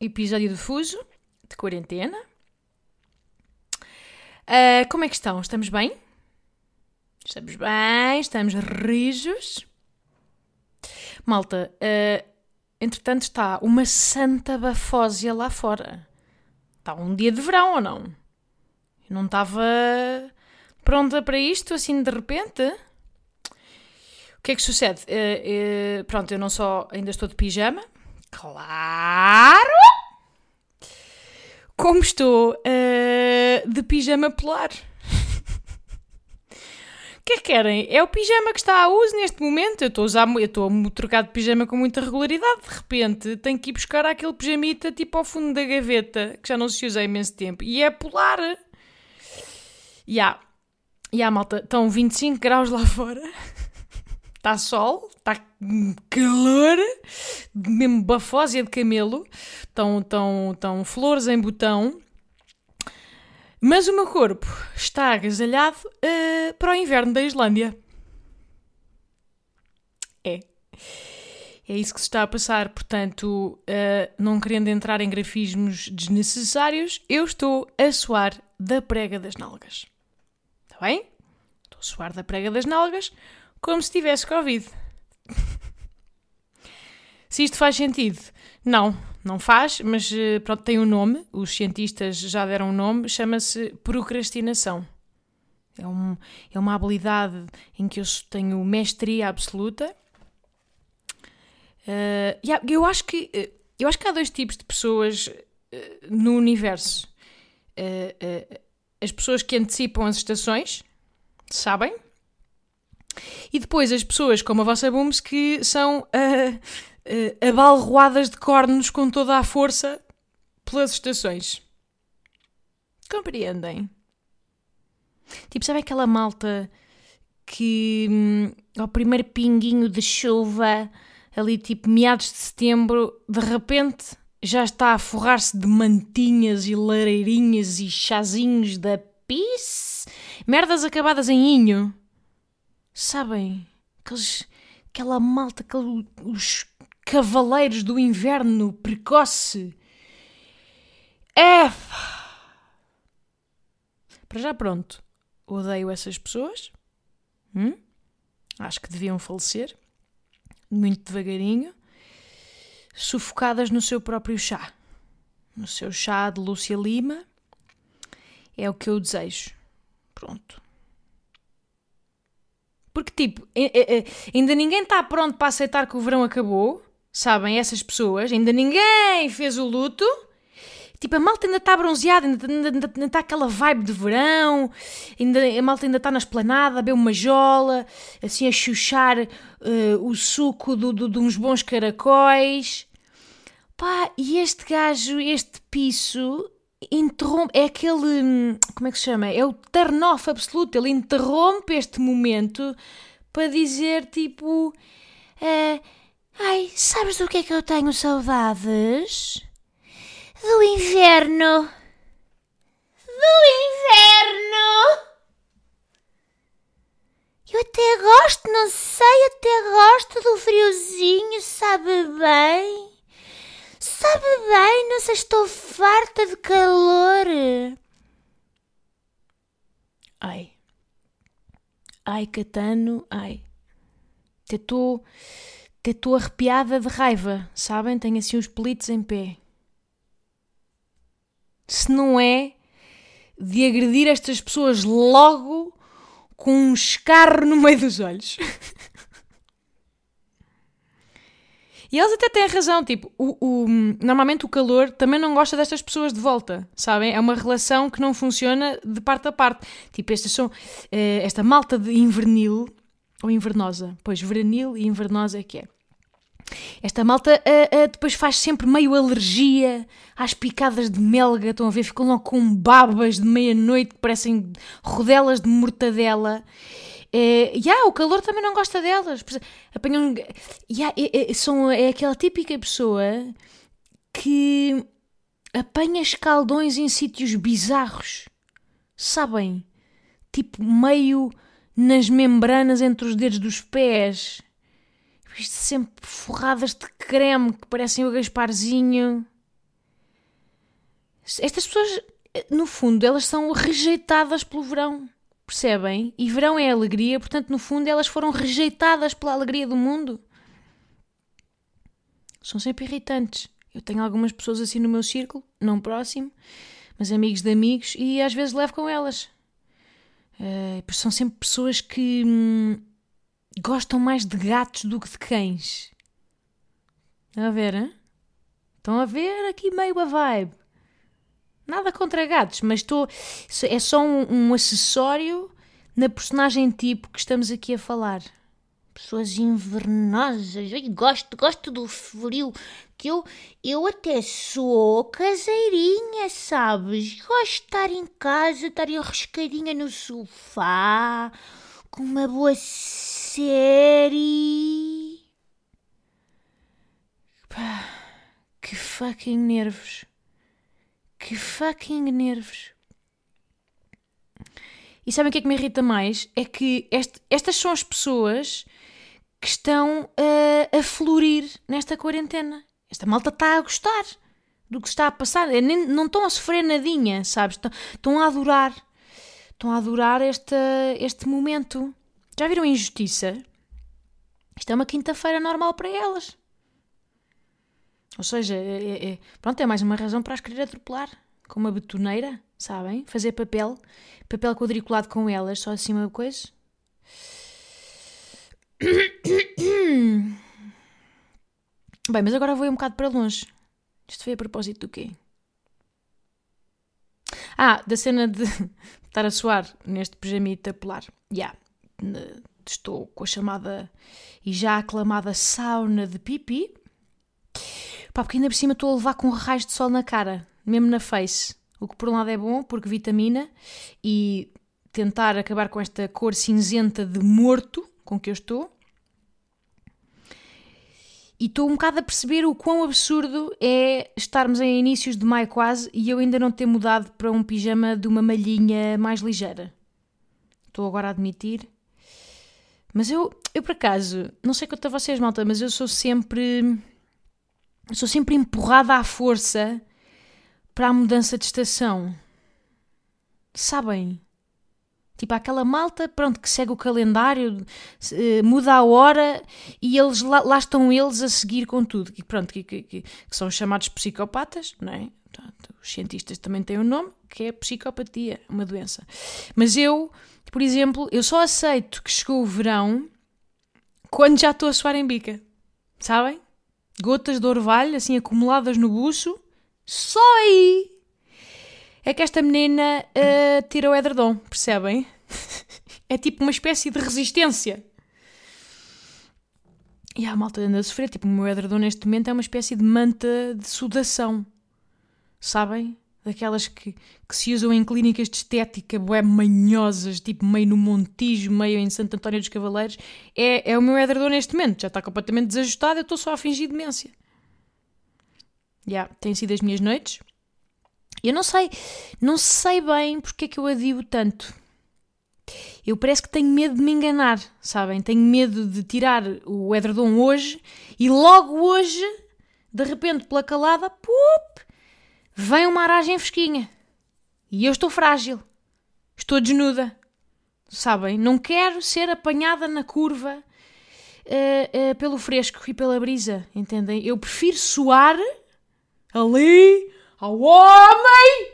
episódio do Fuso de quarentena. Ah, como é que estão? Estamos bem? Estamos bem, estamos rijos. Malta, ah, entretanto está uma santa bafósia lá fora. Está um dia de verão ou não? Eu não estava pronta para isto assim de repente? O que é que sucede? Eh, pronto, eu não só ainda estou de pijama, claro, como estou eh, de pijama polar. O que é que querem? É o pijama que está a uso neste momento. Eu estou a trocar de pijama com muita regularidade. De repente tenho que ir buscar aquele pijamita tipo ao fundo da gaveta, que já não se usa há imenso tempo. E é polar. E yeah. E yeah, malta, estão 25 graus lá fora. Está sol, está calor, mesmo bafósia de camelo. Estão, estão, estão flores em botão. Mas o meu corpo está agasalhado uh, para o inverno da Islândia. É. É isso que se está a passar. Portanto, uh, não querendo entrar em grafismos desnecessários, eu estou a suar da prega das nalgas. Está bem? Estou a suar da prega das nalgas como se tivesse Covid. se isto faz sentido? Não, não faz, mas eh, pronto, tem um nome. Os cientistas já deram um nome, chama-se procrastinação. É, um, é uma habilidade em que eu tenho mestria absoluta. Uh, yeah, eu, acho que, eh, eu acho que há dois tipos de pessoas uh, no universo. Uh, as pessoas que antecipam as estações, sabem? E depois as pessoas como a vossa Booms que são uh, uh, abalroadas de cornos com toda a força pelas estações. Compreendem? Tipo, sabe aquela malta que hum, ao primeiro pinguinho de chuva, ali tipo meados de setembro, de repente já está a forrar-se de mantinhas e lareirinhas e chazinhos da pis, merdas acabadas em inho. Sabem? Aqueles, aquela malta, aqueles, os cavaleiros do inverno precoce. É. Para já pronto. Odeio essas pessoas. Hum? Acho que deviam falecer. Muito devagarinho. Sufocadas no seu próprio chá. No seu chá de Lúcia Lima. É o que eu desejo. Pronto. Porque, tipo, ainda ninguém está pronto para aceitar que o verão acabou, sabem? Essas pessoas, ainda ninguém fez o luto. Tipo, a malta ainda está bronzeada, ainda, está aquela vibe de verão, ainda, a malta ainda está na esplanada a beber uma jola, assim a chuchar uh, o suco do, do, de uns bons caracóis. Pá, e este gajo, este piso, interrompe, é aquele, hum, como é que se chama? É o turn off absoluto, ele interrompe este momento para dizer tipo, uh, ai, sabes do que é que eu tenho saudades? Do inverno. Do inverno. Eu até gosto, não sei, até gosto do friozinho, sabe bem? Sabe bem, não sei, estou farta de calor. Ai. Ai, Catano, ai. Até estou. Até estou arrepiada de raiva, sabem? Tenho assim os pelitos em pé. Se não é de agredir estas pessoas logo com um escarro no meio dos olhos. E eles até têm razão, tipo, o, o, normalmente o calor também não gosta destas pessoas de volta, sabem? É uma relação que não funciona de parte a parte. Tipo, estas são, uh, esta malta de invernil, ou invernosa, pois veranil e invernosa é que é. Esta malta uh, uh, depois faz sempre meio alergia às picadas de melga, estão a ver? Ficam logo com babas de meia-noite que parecem rodelas de mortadela. É, yeah, o calor também não gosta delas. Apanham, yeah, é, é, são, é aquela típica pessoa que apanha escaldões em sítios bizarros. Sabem? Tipo, meio nas membranas entre os dedos dos pés. Isto sempre forradas de creme que parecem o Gasparzinho. Estas pessoas, no fundo, elas são rejeitadas pelo verão. Percebem? E verão é alegria, portanto, no fundo, elas foram rejeitadas pela alegria do mundo. São sempre irritantes. Eu tenho algumas pessoas assim no meu círculo, não próximo, mas amigos de amigos, e às vezes levo com elas. Uh, são sempre pessoas que hum, gostam mais de gatos do que de cães. Estão a ver, hein? Estão a ver aqui meio a vibe. Nada contra gatos, mas estou. É só um, um acessório na personagem tipo que estamos aqui a falar. Pessoas invernosas. Eu gosto, gosto do frio. Que eu, eu até sou caseirinha, sabes? Gosto de estar em casa, estar arriscadinha no sofá, com uma boa série. Pá, que fucking nervos. Que fucking nervos. E sabem o que é que me irrita mais? É que este, estas são as pessoas que estão uh, a florir nesta quarentena. Esta malta está a gostar do que está a passar. É, nem, não estão a sofrer nadinha, sabes? Estão, estão a adorar. Estão a adorar este, este momento. Já viram a injustiça? Isto é uma quinta-feira normal para elas. Ou seja, é, é, é, pronto, é mais uma razão para as querer atropelar. Com uma betoneira, sabem? Fazer papel, papel quadriculado com elas, só assim uma coisa. Bem, mas agora vou um bocado para longe. Isto foi a propósito do quê? Ah, da cena de estar a suar neste pijamita polar. Já. Yeah. Estou com a chamada e já aclamada sauna de pipi. Pá, porque ainda por cima estou a levar com raios de sol na cara, mesmo na face. O que por um lado é bom, porque vitamina e tentar acabar com esta cor cinzenta de morto com que eu estou. E estou um bocado a perceber o quão absurdo é estarmos em inícios de maio quase e eu ainda não ter mudado para um pijama de uma malhinha mais ligeira. Estou agora a admitir. Mas eu, eu por acaso, não sei quanto a vocês, malta, mas eu sou sempre sou sempre empurrada à força para a mudança de estação. Sabem? Tipo, aquela malta, pronto, que segue o calendário, uh, muda a hora e eles lá, lá, estão eles a seguir com tudo. E pronto, que, que, que, que são chamados psicopatas, não é? Os cientistas também têm um nome, que é psicopatia, uma doença. Mas eu, por exemplo, eu só aceito que chegou o verão quando já estou a suar em bica. Sabem? Gotas de orvalho, assim acumuladas no buço, só aí é que esta menina uh, tira o edredom, percebem? é tipo uma espécie de resistência. E a malta anda a sofrer, tipo, o meu edredom neste momento é uma espécie de manta de sudação, sabem? Daquelas que, que se usam em clínicas de estética bué manhosas, tipo meio no Montijo, meio em Santo António dos Cavaleiros, é, é o meu edredom neste momento. Já está completamente desajustado, eu estou só a fingir demência. Já, yeah, têm sido as minhas noites. Eu não sei, não sei bem porque é que eu adio tanto. Eu parece que tenho medo de me enganar, sabem? Tenho medo de tirar o edredom hoje e logo hoje, de repente, pela calada, pup, vem uma aragem fresquinha. E eu estou frágil. Estou desnuda. Sabem? Não quero ser apanhada na curva uh, uh, pelo fresco e pela brisa. Entendem? Eu prefiro suar ali ao homem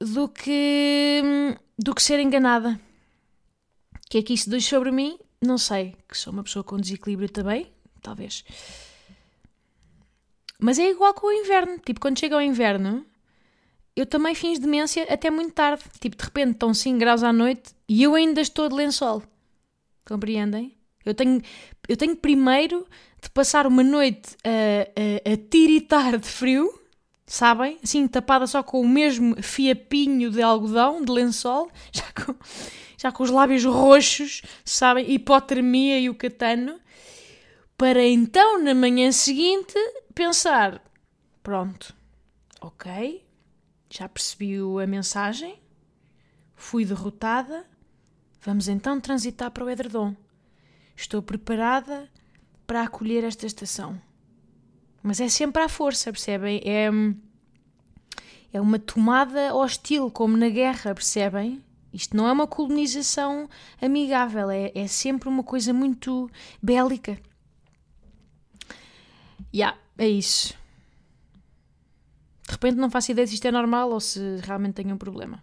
do que, do que ser enganada. O que é que isso diz sobre mim? Não sei. Que sou uma pessoa com desequilíbrio também. Talvez. Mas é igual com o inverno. Tipo, quando chega o inverno, eu também fins demência até muito tarde. Tipo, de repente estão 5 graus à noite e eu ainda estou de lençol. Compreendem? Eu tenho, eu tenho primeiro de passar uma noite a, a, a tiritar de frio, sabem? Assim, tapada só com o mesmo fiapinho de algodão, de lençol, já com, já com os lábios roxos, sabem? Hipotermia e o catano, para então, na manhã seguinte, pensar: pronto, ok, já percebi a mensagem, fui derrotada, vamos então transitar para o edredom. Estou preparada para acolher esta estação. Mas é sempre à força, percebem? É, é uma tomada hostil, como na guerra, percebem? Isto não é uma colonização amigável, é, é sempre uma coisa muito bélica. Yeah, é isso. De repente não faço ideia se isto é normal ou se realmente tenho um problema.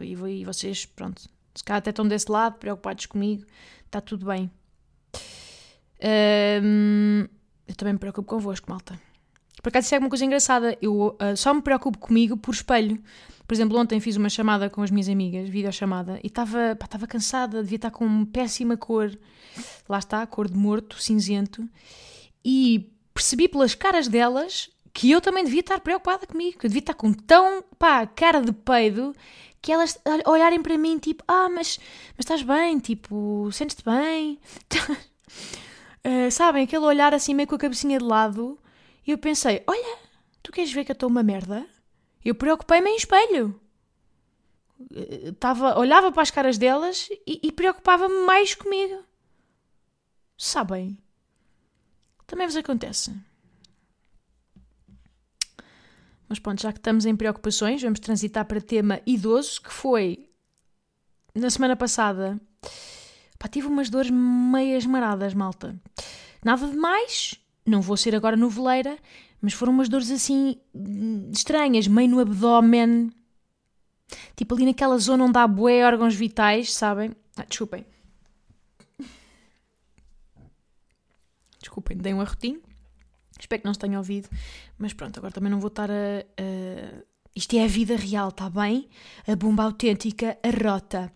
E, e vocês, pronto, se calhar até estão desse lado, preocupados comigo, está tudo bem. Um, eu também me preocupo convosco, malta. Por acaso, isso é uma coisa engraçada. Eu uh, só me preocupo comigo por espelho. Por exemplo, ontem fiz uma chamada com as minhas amigas, videochamada, e estava cansada, devia estar com uma péssima cor. Lá está, cor de morto, cinzento. E percebi pelas caras delas que eu também devia estar preocupada comigo, que eu devia estar com tão, pá, cara de peido, que elas olharem para mim tipo, ah, mas, mas estás bem, tipo, sentes-te bem? Uh, sabem, aquele olhar assim meio com a cabecinha de lado. E eu pensei: olha, tu queres ver que eu estou uma merda? Eu preocupei-me em espelho. Uh, tava, olhava para as caras delas e, e preocupava-me mais comigo. Sabem? Também vos acontece. Mas pronto, já que estamos em preocupações, vamos transitar para tema idoso, que foi na semana passada Pá, tive umas dores meias maradas, malta. Nada de mais, não vou ser agora noveleira, mas foram umas dores assim estranhas, meio no abdômen. Tipo ali naquela zona onde há bué órgãos vitais, sabem? Ah, desculpem. Desculpem, dei um arrotinho. Espero que não se tenha ouvido. Mas pronto, agora também não vou estar a. a... Isto é a vida real, está bem? A bomba autêntica, a rota.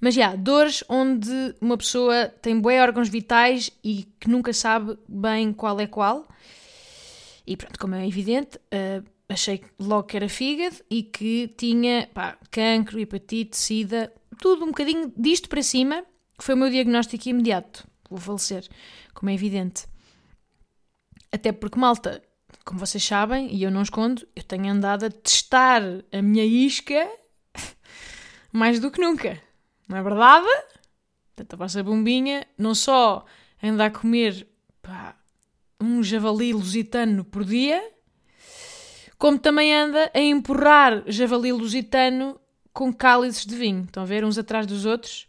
Mas já, dores onde uma pessoa tem bué órgãos vitais e que nunca sabe bem qual é qual. E pronto, como é evidente, uh, achei logo que era fígado e que tinha pá, cancro, hepatite, sida, tudo um bocadinho disto para cima, que foi o meu diagnóstico imediato. Vou falecer, como é evidente. Até porque, malta, como vocês sabem, e eu não escondo, eu tenho andado a testar a minha isca mais do que nunca. Não é verdade? Portanto, a vossa bombinha não só anda a comer pá, um javali lusitano por dia, como também anda a empurrar javali lusitano com cálices de vinho. Estão a ver? Uns atrás dos outros.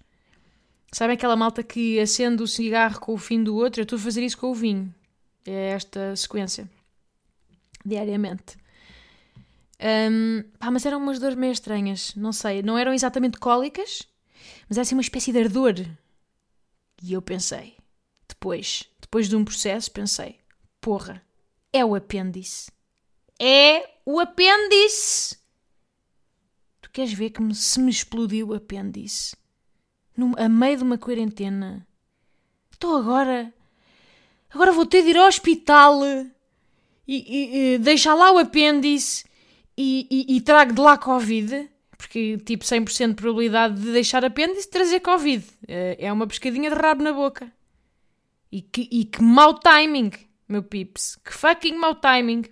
Sabem aquela malta que acende o cigarro com o fim do outro? Eu estou a fazer isso com o vinho. É esta sequência. Diariamente. Um, pá, mas eram umas dores meio estranhas. Não sei. Não eram exatamente cólicas, mas era assim uma espécie de ardor. E eu pensei, depois, depois de um processo, pensei: porra, é o apêndice. É o apêndice! Tu queres ver que se me explodiu o apêndice? No, a meio de uma quarentena. Estou agora. Agora vou ter de ir ao hospital e, e, e deixar lá o apêndice e, e, e trago de lá Covid porque tipo 100% de probabilidade de deixar apêndice trazer Covid. Eh, é uma pescadinha de rabo na boca. E que, e que mau timing, meu pips. Que fucking mau timing.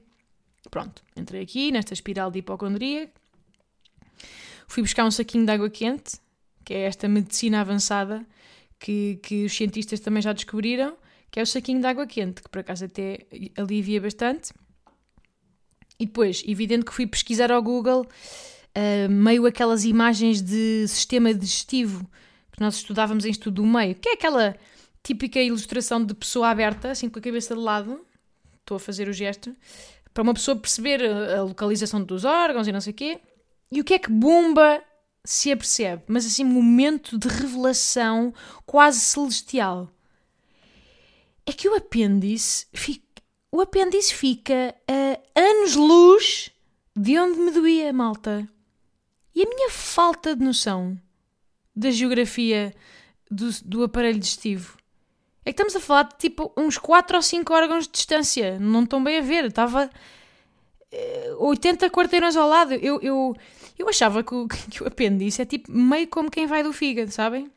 Pronto, entrei aqui nesta espiral de hipocondria. Fui buscar um saquinho de água quente, que é esta medicina avançada que, que os cientistas também já descobriram, que é o saquinho de água quente, que por acaso até alivia bastante. E depois, evidente que fui pesquisar ao Google uh, meio aquelas imagens de sistema digestivo que nós estudávamos em estudo do meio, que é aquela típica ilustração de pessoa aberta, assim com a cabeça de lado, estou a fazer o gesto, para uma pessoa perceber a localização dos órgãos e não sei o quê. E o que é que Bumba se apercebe? Mas assim, momento de revelação quase celestial. É que o apêndice fica, o apêndice fica a anos-luz de onde me doía, malta. E a minha falta de noção da geografia do, do aparelho digestivo. É que estamos a falar de tipo uns 4 ou 5 órgãos de distância. Não estão bem a ver. Estava 80 quarteirões ao lado. Eu, eu, eu achava que o, que o apêndice é tipo meio como quem vai do fígado, sabem?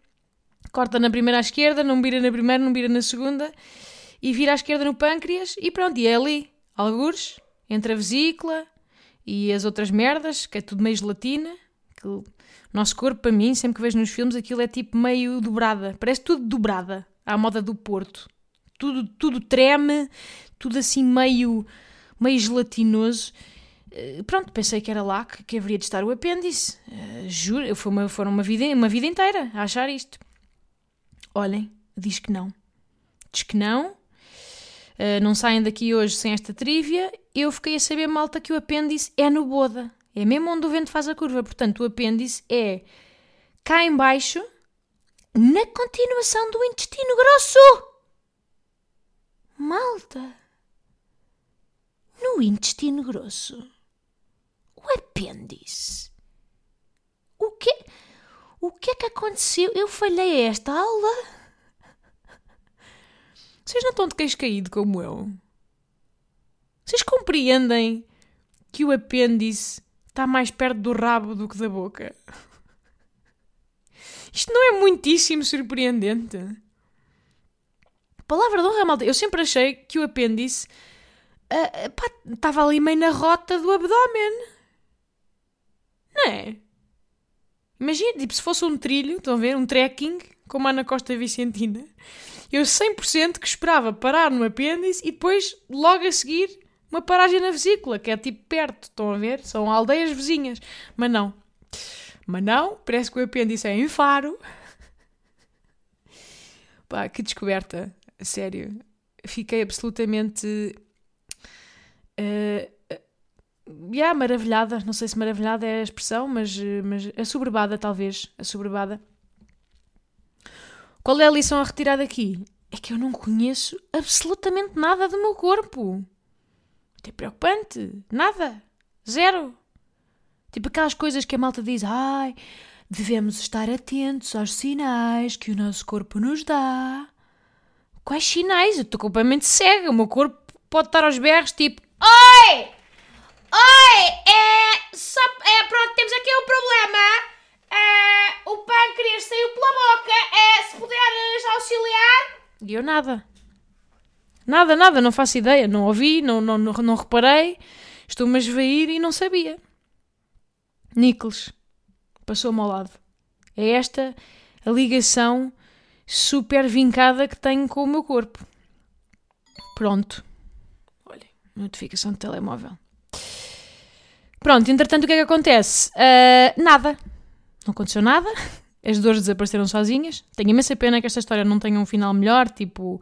Corta na primeira à esquerda, não vira na primeira, não vira na segunda e vira à esquerda no pâncreas e pronto, e é ali, algures, entre a vesícula e as outras merdas, que é tudo meio gelatina. Que o nosso corpo, para mim, sempre que vejo nos filmes, aquilo é tipo meio dobrada, parece tudo dobrada, à moda do Porto. Tudo, tudo treme, tudo assim meio meio gelatinoso. Eh, pronto, pensei que era lá que, que haveria de estar o apêndice. Uh, juro, foi uma, foram uma vida, uma vida inteira a achar isto. Olhem, diz que não. Diz que não. Uh, não saem daqui hoje sem esta trívia. Eu fiquei a saber, malta, que o apêndice é no boda. É mesmo onde o vento faz a curva. Portanto, o apêndice é cá embaixo, na continuação do intestino grosso. Malta no intestino grosso. O apêndice. O que, o que é que aconteceu? Eu falhei esta aula? Vocês não estão de queixo caído como eu? Vocês compreendem que o apêndice está mais perto do rabo do que da boca? Isto não é muitíssimo surpreendente? Palavra de honra, malta. Eu sempre achei que o apêndice estava uh, ali meio na rota do abdômen. Não é? Imagina, tipo, se fosse um trilho, estão a ver? Um trekking, como há na Costa Vicentina. Eu 100% que esperava parar no apêndice e depois, logo a seguir, uma paragem na vesícula, que é tipo perto, estão a ver? São aldeias vizinhas. Mas não. Mas não, parece que o apêndice é em Faro. Pá, que descoberta. Sério. Fiquei absolutamente Uh, yeah, maravilhada, não sei se maravilhada é a expressão, mas, mas assoberbada talvez, assoberbada. Qual é a lição a retirar daqui? É que eu não conheço absolutamente nada do meu corpo. É preocupante. Nada. Zero. Tipo aquelas coisas que a malta diz, ai, devemos estar atentos aos sinais que o nosso corpo nos dá. Quais sinais? Eu estou completamente cega. O meu corpo pode estar aos berros, tipo, Oi! Oi! É, só, é, pronto, temos aqui um problema. É, o pâncreas saiu pela boca. É, se puderes auxiliar. E eu nada. Nada, nada, não faço ideia. Não ouvi, não, não, não, não reparei. Estou-me a esvair e não sabia. Nicholas passou-me ao lado. É esta a ligação super vincada que tenho com o meu corpo. Pronto notificação de telemóvel. Pronto, entretanto, o que é que acontece? Uh, nada. Não aconteceu nada. As dores desapareceram sozinhas. Tenho imensa pena que esta história não tenha um final melhor, tipo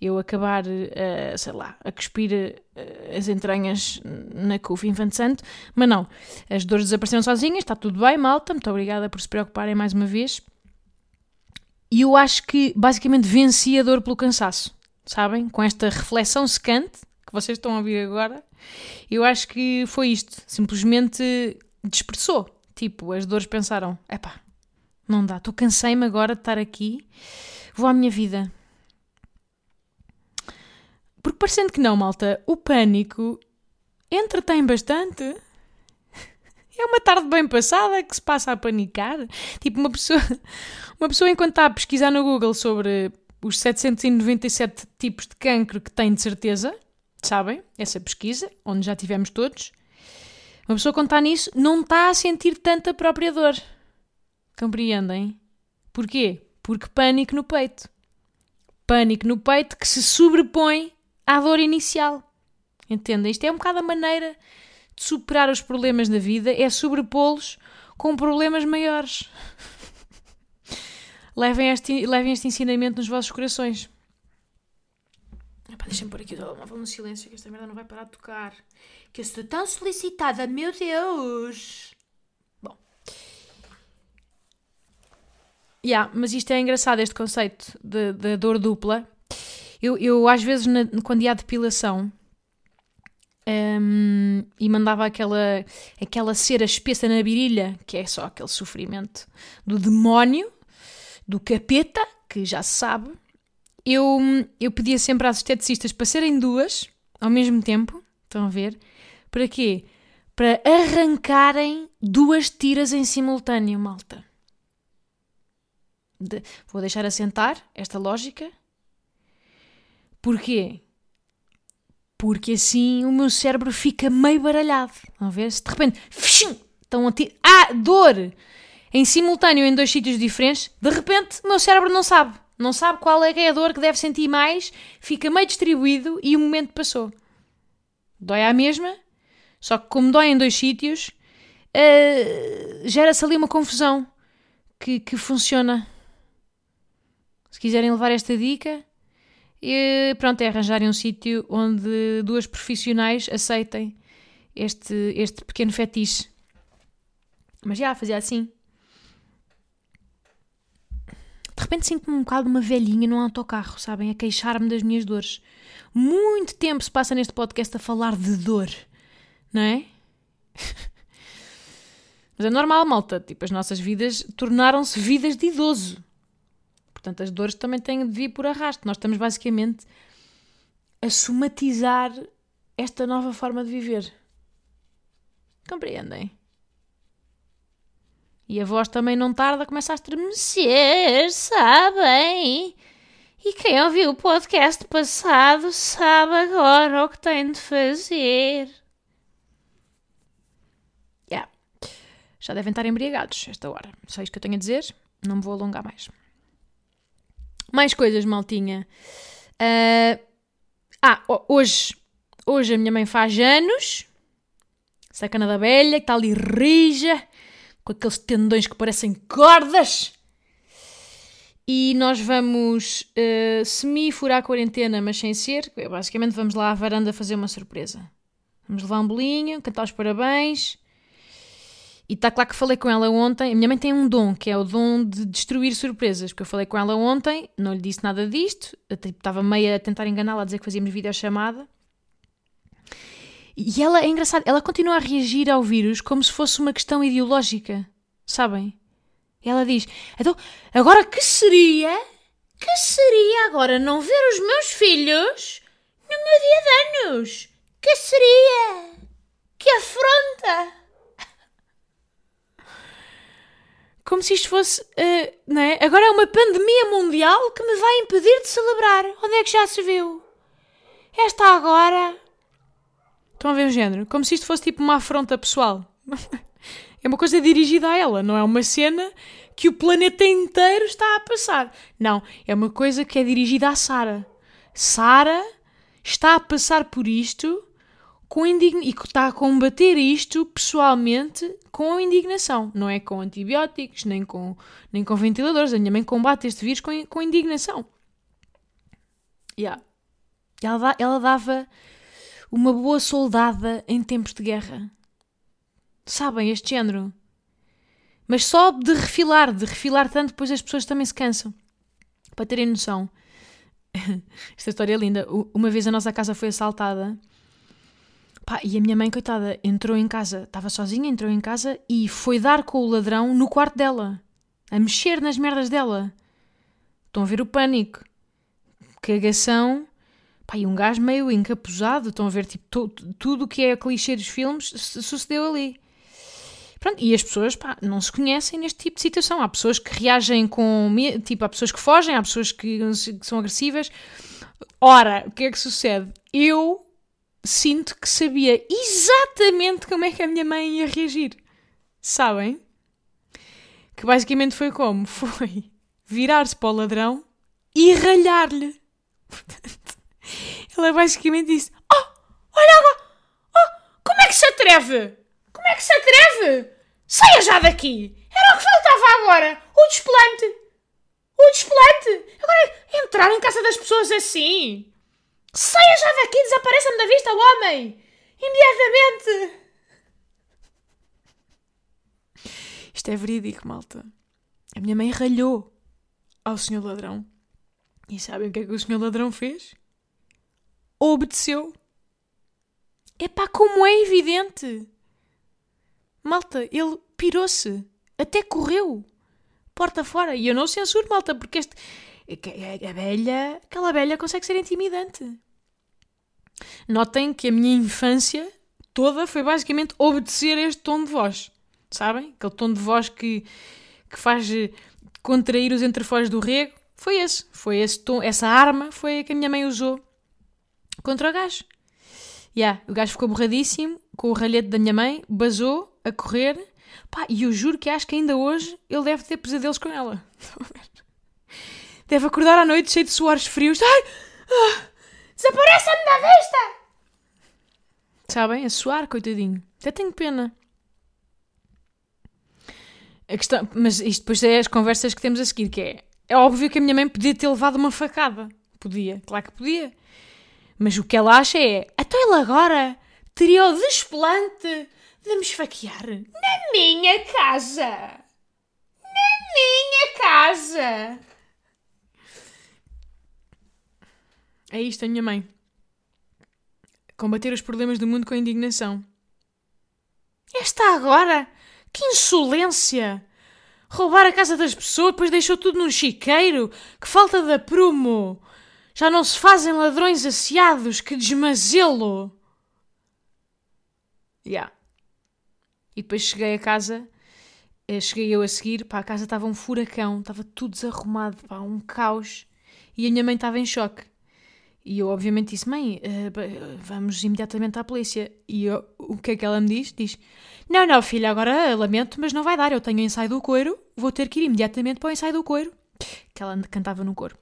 eu acabar, uh, sei lá, a cuspir uh, as entranhas na cufa infante santo, mas não. As dores desapareceram sozinhas, está tudo bem, malta. Muito obrigada por se preocuparem mais uma vez. E eu acho que basicamente venci a dor pelo cansaço, sabem? Com esta reflexão secante que vocês estão a ouvir agora, eu acho que foi isto. Simplesmente dispersou. Tipo, as dores pensaram: epá, não dá, estou cansei-me agora de estar aqui, vou à minha vida. Porque parecendo que não, malta, o pânico entretém bastante. É uma tarde bem passada que se passa a panicar. Tipo, uma pessoa, uma pessoa enquanto está a pesquisar no Google sobre os 797 tipos de cancro que tem de certeza, sabem? Essa pesquisa, onde já tivemos todos. Uma pessoa quando está nisso não está a sentir tanta própria dor. Compreendem? Porquê? Porque pânico no peito. Pânico no peito que se sobrepõe à dor inicial. Entendem? Isto é um bocado a maneira de superar os problemas da vida, é sobrepô-los com problemas maiores. levem, este, levem este ensinamento nos vossos corações. Deixa-me pôr aqui o telemóvel no silêncio que esta merda não vai parar de tocar. Que eu estou tão solicitada, meu Deus! Bom. Yeah, mas isto é engraçado, este conceito da dor dupla. Eu, eu às vezes, na, quando ia à depilação, um, e mandava aquela, aquela cera espessa na virilha, que é só aquele sofrimento do demónio, do capeta, que já se sabe, eu, eu pedia sempre às esteticistas para serem duas ao mesmo tempo. Estão a ver? Para quê? Para arrancarem duas tiras em simultâneo, malta. De, vou deixar assentar esta lógica. Porquê? Porque assim o meu cérebro fica meio baralhado. Estão a ver? Se de repente. Estão a tirar. Ah, dor! Em simultâneo em dois sítios diferentes, de repente o meu cérebro não sabe. Não sabe qual é, é a dor que deve sentir mais, fica meio distribuído e o momento passou. Dói à mesma, só que como dói em dois sítios, uh, gera-se ali uma confusão que, que funciona. Se quiserem levar esta dica, e pronto, é arranjarem um sítio onde duas profissionais aceitem este, este pequeno fetiche. Mas já, fazia assim. De repente sinto-me um bocado uma velhinha num autocarro, sabem? A queixar-me das minhas dores. Muito tempo se passa neste podcast a falar de dor, não é? Mas é normal, malta. Tipo, as nossas vidas tornaram-se vidas de idoso. Portanto, as dores também têm de vir por arrasto. Nós estamos basicamente a somatizar esta nova forma de viver. Compreendem? E a voz também não tarda, começa a estremecer, sabem? E quem ouviu o podcast passado sabe agora o que tem de fazer. Yeah. Já devem estar embriagados esta hora. Só isto que eu tenho a dizer. Não me vou alongar mais. Mais coisas, maltinha. Uh... Ah, hoje, hoje a minha mãe faz anos. Sacana da velha, que está ali rija com aqueles tendões que parecem cordas. E nós vamos uh, semi-furar a quarentena, mas sem ser. Basicamente, vamos lá à varanda fazer uma surpresa. Vamos levar um bolinho, cantar os parabéns. E está claro que falei com ela ontem. A minha mãe tem um dom, que é o dom de destruir surpresas. Porque eu falei com ela ontem, não lhe disse nada disto. Eu, tipo, estava meio a tentar enganá-la, a dizer que fazíamos videochamada. E ela é engraçada, ela continua a reagir ao vírus como se fosse uma questão ideológica, sabem? Ela diz: Então, agora que seria? Que seria agora não ver os meus filhos no meu dia de anos? Que seria? Que afronta! Como se isto fosse, uh, não é? Agora é uma pandemia mundial que me vai impedir de celebrar. Onde é que já se viu? Esta agora Estão a ver o género? Como se isto fosse tipo uma afronta pessoal. é uma coisa dirigida a ela, não é uma cena que o planeta inteiro está a passar. Não, é uma coisa que é dirigida à Sara. Sara está a passar por isto com indign... e está a combater isto pessoalmente com indignação. Não é com antibióticos, nem com, nem com ventiladores. A minha mãe combate este vírus com, com indignação. Yeah. Ela, ela dava uma boa soldada em tempos de guerra. Sabem, este género. Mas só de refilar, de refilar tanto, depois as pessoas também se cansam. Para terem noção. Esta história é linda. Uma vez a nossa casa foi assaltada. Pá, e a minha mãe, coitada, entrou em casa, estava sozinha, entrou em casa e foi dar com o ladrão no quarto dela, a mexer nas merdas dela. Estão a ver o pânico. Cagação Pá, e um gajo meio encapuzado, estão a ver, tipo, tudo o que é clichê dos filmes sucedeu ali. Pronto, e as pessoas, pá, não se conhecem neste tipo de situação. Há pessoas que reagem com tipo, há pessoas que fogem, há pessoas que, que são agressivas. Ora, o que é que sucede? Eu sinto que sabia exatamente como é que a minha mãe ia reagir. Sabem? Que basicamente foi como? Foi virar-se para o ladrão e ralhar-lhe. Ela basicamente disse: Oh, olha agora! Oh, como é que se atreve? Como é que se atreve? Saia já daqui! Era o que faltava agora! O desplante! O desplante! Agora entrar em casa das pessoas assim! Saia já daqui! Desapareça-me da vista, homem! Imediatamente! Isto é verídico, malta. A minha mãe ralhou ao senhor ladrão. E sabem o que é que o senhor ladrão fez? Obedeceu. Epá, como é evidente! Malta, ele pirou-se. Até correu. Porta fora. E eu não censuro, malta, porque este, A velha, aquela velha consegue ser intimidante. Notem que a minha infância toda foi basicamente obedecer a este tom de voz. Sabem? Aquele tom de voz que, que faz eh, contrair os entrefolhos do rego. Foi esse. Foi esse tom, essa arma foi a que a minha mãe usou contra o gajo. Yeah, o gajo ficou borradíssimo com o ralhete da minha mãe, basou a correr. Pá, e eu juro que acho que ainda hoje ele deve ter pesadelos com ela. Deve acordar à noite cheio de suores frios. Ai! Ah, Desapareça-me da vista! Sabem? A suar, coitadinho. Até tenho pena. A questão, mas isto depois é as conversas que temos a seguir, que é... É óbvio que a minha mãe podia ter levado uma facada. Podia, claro que podia. Mas o que ela acha é... Então ele agora teria o desplante de me esfaquear na minha casa. Na minha casa. É isto a minha mãe. Combater os problemas do mundo com indignação. Esta agora? Que insolência! Roubar a casa das pessoas, depois deixou tudo num chiqueiro? Que falta de aprumo! Já não se fazem ladrões asseados, que desmazelo! Ya. Yeah. E depois cheguei a casa, eh, cheguei eu a seguir, pá, a casa estava um furacão, estava tudo desarrumado, pá, um caos. E a minha mãe estava em choque. E eu, obviamente, disse: Mãe, uh, vamos imediatamente à polícia. E eu, o que é que ela me diz? Diz: Não, não, filha, agora lamento, mas não vai dar. Eu tenho o ensaio do coiro, vou ter que ir imediatamente para o ensaio do coiro. Que ela cantava no coro.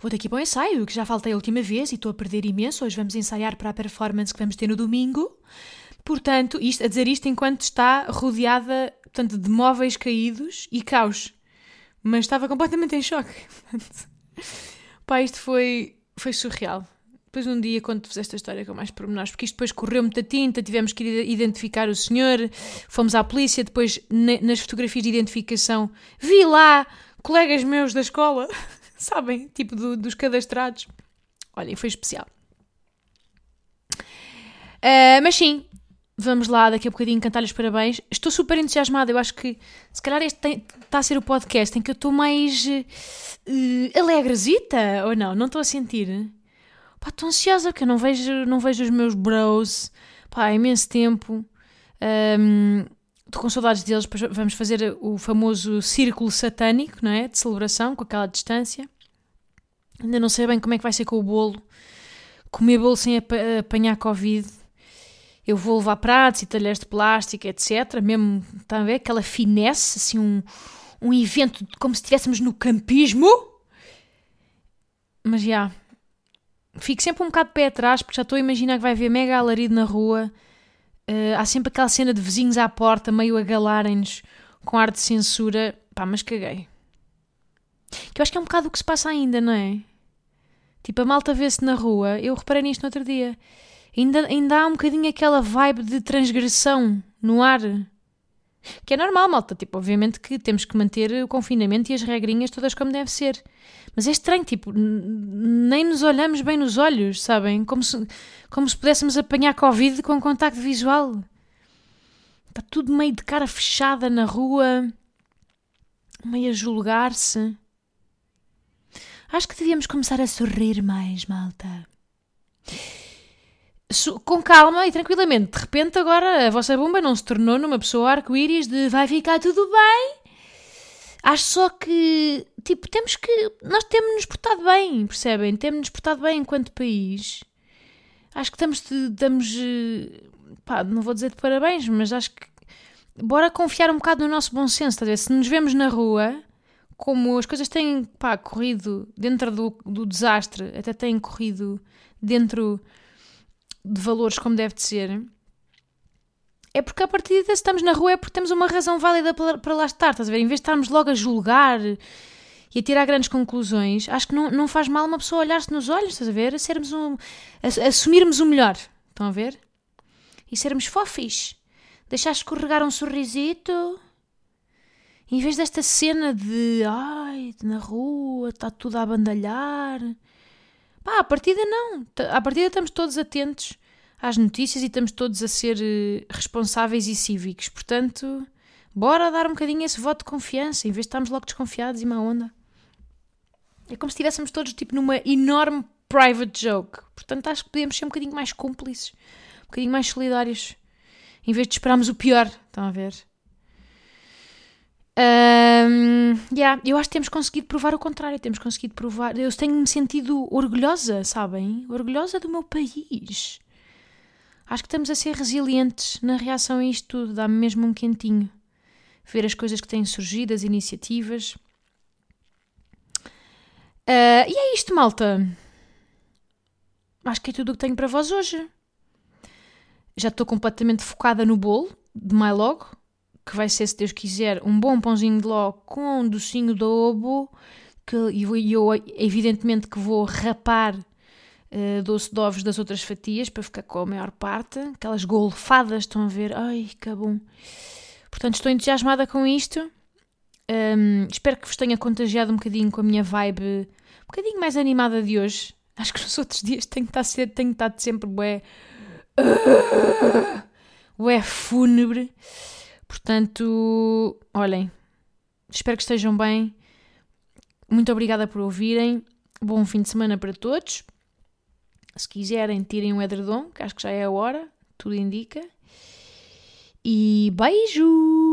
Vou ir para o ensaio, que já faltei a última vez e estou a perder imenso. Hoje vamos ensaiar para a performance que vamos ter no domingo. Portanto, isto, a dizer isto enquanto está rodeada portanto, de móveis caídos e caos. Mas estava completamente em choque. Pá, isto foi, foi surreal. Depois um dia conto-vos esta história com mais pormenores, porque isto depois correu muita tinta, tivemos que identificar o senhor, fomos à polícia, depois nas fotografias de identificação vi lá colegas meus da escola, sabem, tipo do, dos cadastrados. Olhem, foi especial. Uh, mas sim, vamos lá daqui a bocadinho cantar os parabéns. Estou super entusiasmada, eu acho que se calhar este está a ser o podcast em que eu estou mais uh, alegrezita, ou não? Não estou a sentir? Pá, estou ansiosa porque eu não vejo, não vejo os meus bros pá, há imenso tempo. Um, estou com saudades deles, vamos fazer o famoso círculo satânico, não é? De celebração, com aquela distância. Ainda não sei bem como é que vai ser com o bolo. Comer bolo sem ap apanhar Covid. Eu vou levar pratos e talheres de plástico, etc. Mesmo, está a ver? Aquela finesse, assim, um, um evento como se estivéssemos no campismo. Mas já. Yeah, fico sempre um bocado de pé atrás porque já estou a imaginar que vai haver mega alarido na rua. Uh, há sempre aquela cena de vizinhos à porta, meio a galarem-nos com ar de censura. Pá, mas caguei. Que eu acho que é um bocado o que se passa ainda, não é? Tipo, a malta vê-se na rua. Eu reparei nisto no outro dia. Ainda, ainda há um bocadinho aquela vibe de transgressão no ar. Que é normal, malta. Tipo, obviamente que temos que manter o confinamento e as regrinhas todas como deve ser. Mas é estranho, tipo, nem nos olhamos bem nos olhos, sabem? Como se, como se pudéssemos apanhar Covid com contacto visual. Está tudo meio de cara fechada na rua, meio a julgar-se. Acho que devíamos começar a sorrir mais, malta com calma e tranquilamente. De repente, agora a vossa bomba não se tornou numa pessoa arco-íris de vai ficar tudo bem. Acho só que, tipo, temos que. Nós temos-nos portado bem, percebem? Temos-nos portado bem enquanto país. Acho que estamos. estamos pá, não vou dizer de parabéns, mas acho que. Bora confiar um bocado no nosso bom senso, estás a? Se nos vemos na rua, como as coisas têm pá, corrido dentro do, do desastre, até têm corrido dentro de valores como deve de ser, é porque a partir de estamos na rua é porque temos uma razão válida para, lá estar, estás a ver? Em vez de estarmos logo a julgar e a tirar grandes conclusões, acho que não, não faz mal uma pessoa olhar-se nos olhos, estás a ver? A sermos um, a assumirmos o melhor, estão a ver? E sermos fofis. Deixar escorregar um sorrisito. Em vez desta cena de ai, na rua, está tudo a bandalhar. Pá, à partida não. À partida estamos todos atentos às notícias e estamos todos a ser eh, responsáveis e cívicos. Portanto, bora dar um bocadinho esse voto de confiança, em vez de estarmos logo desconfiados e má onda. É como se estivéssemos todos tipo numa enorme private joke. Portanto, acho que podíamos ser um bocadinho mais cúmplices, um bocadinho mais solidários, em vez de esperarmos o pior. Estão a ver? Um, yeah, eu acho que temos conseguido provar o contrário. Temos conseguido provar. Eu tenho-me sentido orgulhosa, sabem? Orgulhosa do meu país. Acho que estamos a ser resilientes na reação a isto tudo. Dá-me mesmo um quentinho. Ver as coisas que têm surgido, as iniciativas. Uh, e é isto, malta. Acho que é tudo o que tenho para vós hoje. Já estou completamente focada no bolo de mais logo que vai ser, se Deus quiser, um bom pãozinho de ló com um docinho de ovo, que e eu, evidentemente que vou rapar uh, doce de ovos das outras fatias para ficar com a maior parte, aquelas golfadas, estão a ver, ai, que bom. Portanto, estou entusiasmada com isto. Um, espero que vos tenha contagiado um bocadinho com a minha vibe um bocadinho mais animada de hoje. Acho que nos outros dias tenho que estar, tenho estado sempre bué, bué fúnebre. Portanto, olhem, espero que estejam bem. Muito obrigada por ouvirem. Bom fim de semana para todos. Se quiserem, tirem um edredom, que acho que já é a hora, tudo indica. E beijo!